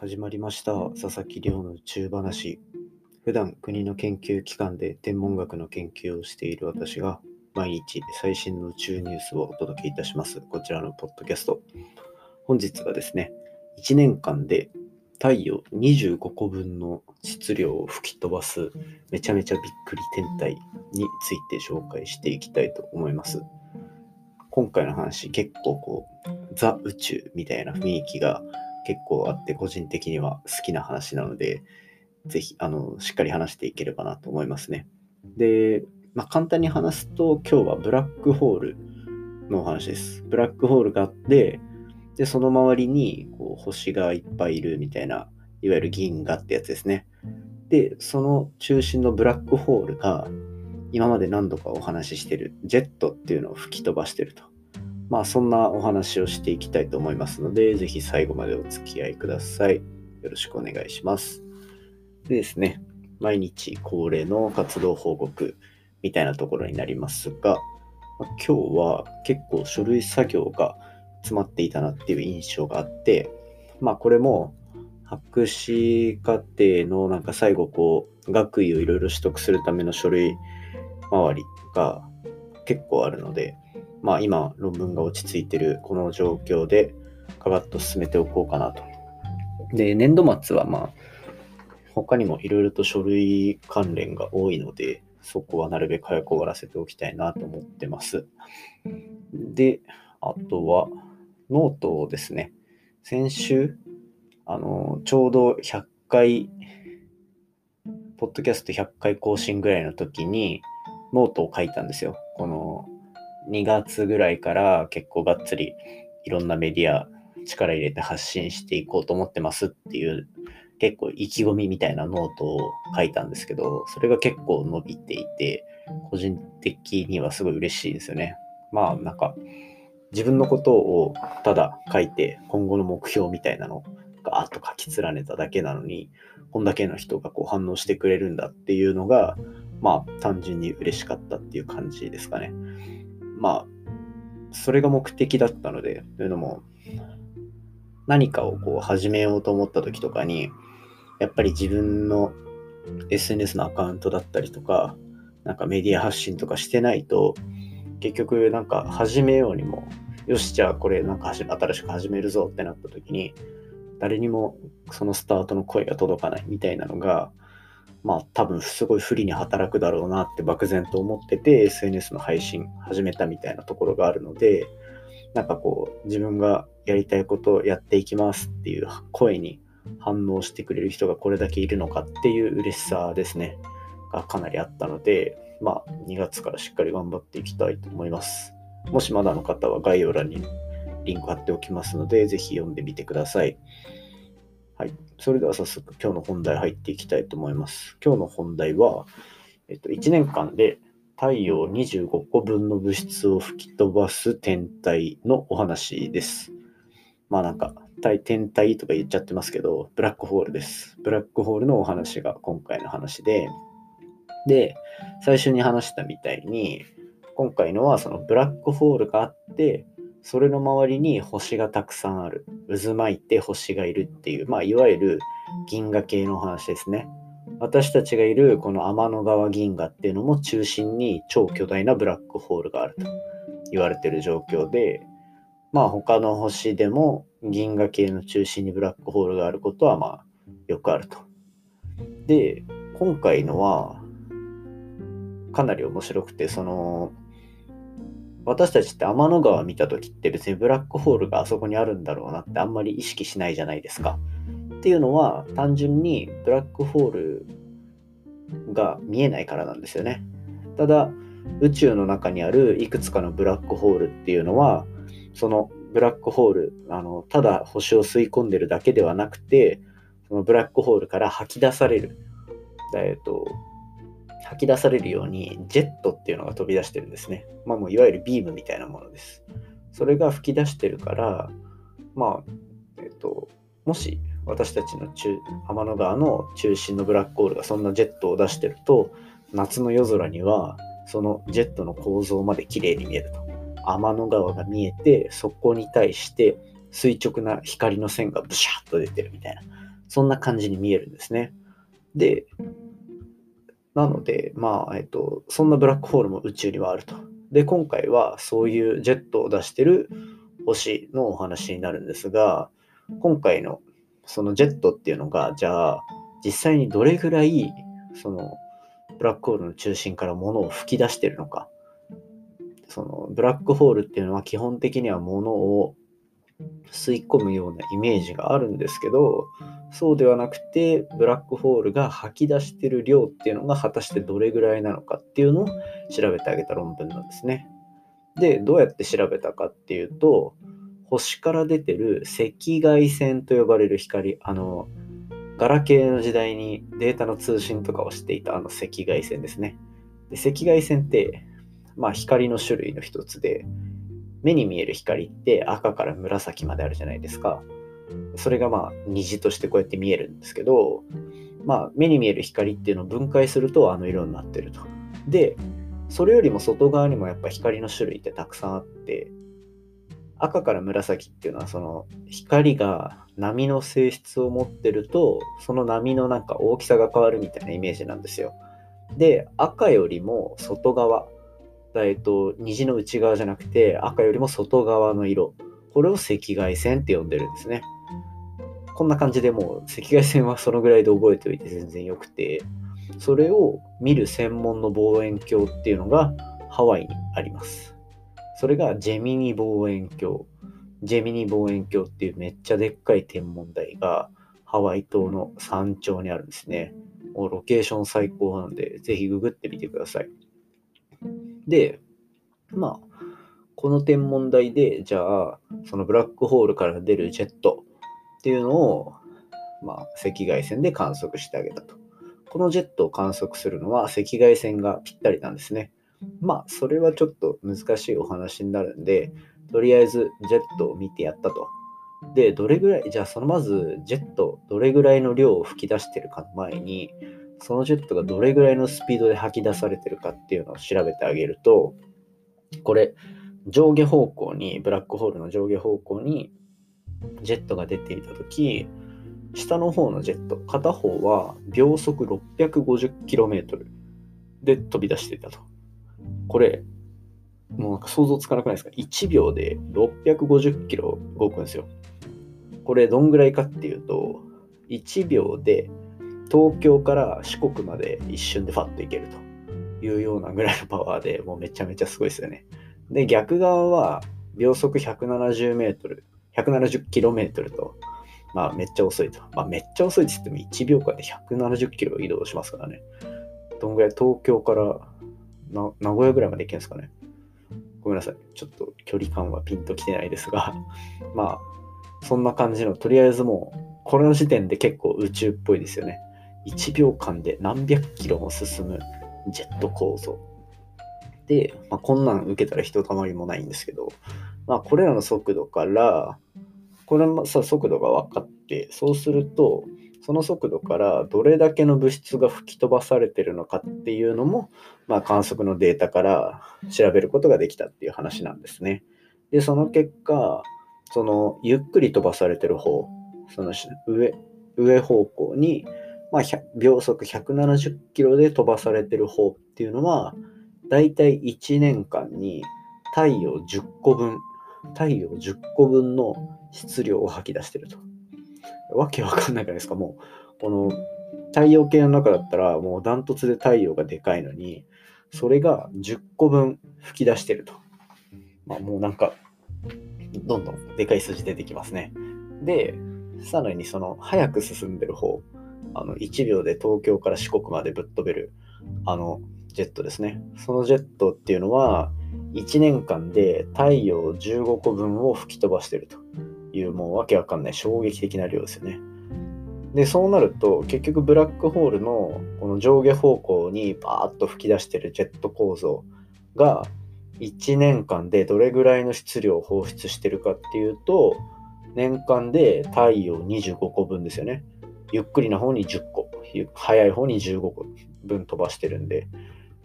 始まりました佐々木亮の宇宙話。普段国の研究機関で天文学の研究をしている私が毎日最新の宇宙ニュースをお届けいたします。こちらのポッドキャスト。本日はですね1年間で太陽25個分の質量を吹き飛ばすめちゃめちゃびっくり天体について紹介していきたいと思います。今回の話結構こうザ宇宙みたいな雰囲気が結構あって個人的には好きな話なのでぜひあのしっかり話していければなと思いますね。で、まあ、簡単に話すと今日はブラックホールのお話です。ブラックホールがあってでその周りにこう星がいっぱいいるみたいないわゆる銀河ってやつですね。でその中心のブラックホールが今まで何度かお話ししてるジェットっていうのを吹き飛ばしてると。まあそんなお話をしていきたいと思いますので、ぜひ最後までお付き合いください。よろしくお願いします。でですね、毎日恒例の活動報告みたいなところになりますが、ま、今日は結構書類作業が詰まっていたなっていう印象があって、まあこれも博士課程のなんか最後こう学位をいろいろ取得するための書類周りが結構あるので、まあ、今論文が落ち着いてるこの状況でガバッと進めておこうかなと。で、年度末はまあ他にもいろいろと書類関連が多いので、そこはなるべく早く終わらせておきたいなと思ってます。で、あとはノートをですね。先週、あの、ちょうど100回、ポッドキャスト100回更新ぐらいの時にノートを書いたんですよ。この2月ぐらいから結構がっつりいろんなメディア力入れて発信していこうと思ってますっていう結構意気込みみたいなノートを書いたんですけど、それが結構伸びていて、個人的にはすごい嬉しいですよね。まあなんか自分のことをただ書いて今後の目標みたいなのをガーッと書き連ねただけなのに、こんだけの人がこう反応してくれるんだっていうのが、まあ単純に嬉しかったっていう感じですかね。まあ、それが目的だったので、というのも、何かをこう始めようと思った時とかに、やっぱり自分の SNS のアカウントだったりとか、なんかメディア発信とかしてないと、結局なんか始めようにも、よし、じゃあこれなんか新しく始めるぞってなった時に、誰にもそのスタートの声が届かないみたいなのが、まあ多分すごい不利に働くだろうなって漠然と思ってて SNS の配信始めたみたいなところがあるのでなんかこう自分がやりたいことをやっていきますっていう声に反応してくれる人がこれだけいるのかっていう嬉しさですねがかなりあったのでまあ2月からしっかり頑張っていきたいと思いますもしまだの方は概要欄にリンク貼っておきますのでぜひ読んでみてください。はい。それでは早速今日の本題入っていきたいと思います。今日の本題は、えっと、1年間で太陽25個分の物質を吹き飛ばす天体のお話です。まあなんか、天体とか言っちゃってますけど、ブラックホールです。ブラックホールのお話が今回の話で、で、最初に話したみたいに、今回のはそのブラックホールがあって、それの周りに星がたくさんある。渦巻いて星がいるっていう、まあ、いわゆる銀河系の話ですね。私たちがいるこの天の川銀河っていうのも中心に超巨大なブラックホールがあると言われてる状況で、まあ他の星でも銀河系の中心にブラックホールがあることはまあよくあると。で、今回のはかなり面白くて、その私たちって天の川見た時って別にブラックホールがあそこにあるんだろうなってあんまり意識しないじゃないですか。っていうのは単純にブラックホールが見えないからなんですよね。ただ宇宙の中にあるいくつかのブラックホールっていうのはそのブラックホールあのただ星を吸い込んでるだけではなくてそのブラックホールから吐き出される、えっと、吐き出されるようにジェットっていうのが飛び出してるんですね。まあもういわゆるビームみたいなものです。それが吹き出してるから、まあ、えっと、もし私たちの中天の川の中心のブラックホールがそんなジェットを出してると、夏の夜空にはそのジェットの構造まで綺麗に見えると。天の川が見えて、そこに対して垂直な光の線がブシャッと出てるみたいな。そんな感じに見えるんですね。で、なので、まあ、えっと、そんなブラックホールも宇宙にはあると。で、今回はそういうジェットを出してる星のお話になるんですが、今回のそのジェットっていうのが、じゃあ、実際にどれぐらい、その、ブラックホールの中心から物を吹き出してるのか。その、ブラックホールっていうのは基本的には物を吸い込むようなイメージがあるんですけど、そうではなくて、ブラックホールが吐き出してる量っていうのが果たしてどれぐらいなのかっていうのを調べてあげた論文なんですね。で、どうやって調べたかっていうと、星から出てる赤外線と呼ばれる光、あの、ガラケーの時代にデータの通信とかをしていたあの赤外線ですね。で赤外線って、まあ光の種類の一つで、目に見える光って赤から紫まであるじゃないですか。それがまあ虹としてこうやって見えるんですけど、まあ目に見える光っていうのを分解するとあの色になってると。で、それよりも外側にもやっぱ光の種類ってたくさんあって、赤から紫っていうのはその光が波の性質を持ってるとその波のなんか大きさが変わるみたいなイメージなんですよ。で赤よりも外側えっと、虹の内側じゃなくて赤よりも外側の色これを赤外線って呼んでるんですねこんな感じでもう赤外線はそのぐらいで覚えておいて全然よくてそれを見る専門の望遠鏡っていうのがハワイにありますそれがジェミニ望遠鏡ジェミニ望遠鏡っていうめっちゃでっかい天文台がハワイ島の山頂にあるんですね。もうロケーション最高なんで、ぜひググってみてください。で、まあ、この天文台で、じゃあ、そのブラックホールから出るジェットっていうのを、まあ、赤外線で観測してあげたと。このジェットを観測するのは赤外線がぴったりなんですね。まあ、それはちょっと難しいお話になるんで、とりあえずジェットを見てやったと。で、どれぐらい、じゃあそのまずジェット、どれぐらいの量を吹き出してるかの前に、そのジェットがどれぐらいのスピードで吐き出されてるかっていうのを調べてあげると、これ、上下方向に、ブラックホールの上下方向にジェットが出ていたとき、下の方のジェット、片方は秒速 650km で飛び出していたと。これ、もうなんか想像つかなくないですか ?1 秒で650キロ動くんですよ。これどんぐらいかっていうと、1秒で東京から四国まで一瞬でファッと行けるというようなぐらいのパワーでもうめちゃめちゃすごいですよね。で、逆側は秒速170メートル、170キロメートルと、まあめっちゃ遅いと。まあめっちゃ遅いって言っても1秒間で170キロ移動しますからね。どんぐらい東京から名古屋ぐらいまで行けるんですかね。ごめんなさい。ちょっと距離感はピンときてないですが、まあ、そんな感じの、とりあえずもう、これの時点で結構宇宙っぽいですよね。1秒間で何百キロも進むジェット構造。で、まあ、こんなん受けたらひとたまりもないんですけど、まあ、これらの速度から、これのさ速度が分かって、そうすると、その速度からどれだけの物質が吹き飛ばされてるのかっていうのも、まあ、観測のデータから調べることができたっていう話なんですね。で、その結果、そのゆっくり飛ばされてる方、その上上方向に、まあ、秒速170キロで飛ばされてる方っていうのは、だいたい1年間に太陽10個分、太陽10個分の質量を吐き出してると。わけわかんないじゃないですか。もう、この太陽系の中だったら、もうダントツで太陽がでかいのに、それが10個分吹き出してると。まあ、もうなんか、どんどんでかい数字出てきますね。で、さらにその、早く進んでる方、あの、1秒で東京から四国までぶっ飛べる、あの、ジェットですね。そのジェットっていうのは、1年間で太陽15個分を吹き飛ばしてると。いうもうわけわかんない衝撃的な量ですよね。で、そうなると結局ブラックホールのこの上下方向にバーッと吹き出してるジェット構造が1年間でどれぐらいの質量を放出してるかっていうと年間で太陽25個分ですよね。ゆっくりな方に10個、早い方に15個分飛ばしてるんで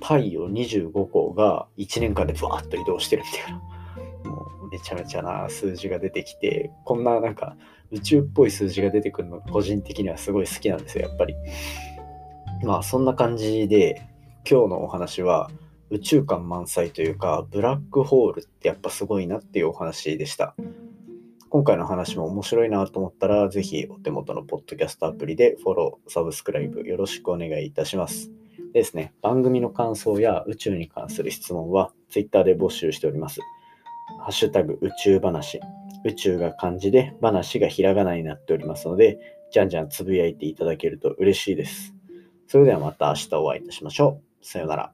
太陽25個が1年間でバーッと移動してるみたいな。もうめちゃめちゃな数字が出てきて、こんななんか宇宙っぽい数字が出てくるの個人的にはすごい好きなんですよ、やっぱり。まあそんな感じで、今日のお話は宇宙観満載というか、ブラックホールってやっぱすごいなっていうお話でした。今回の話も面白いなと思ったら、ぜひお手元のポッドキャストアプリでフォロー、サブスクライブよろしくお願いいたします。でですね、番組の感想や宇宙に関する質問は Twitter で募集しております。ハッシュタグ宇宙話。宇宙が漢字で話がひらがなになっておりますので、じゃんじゃんつぶやいていただけると嬉しいです。それではまた明日お会いいたしましょう。さようなら。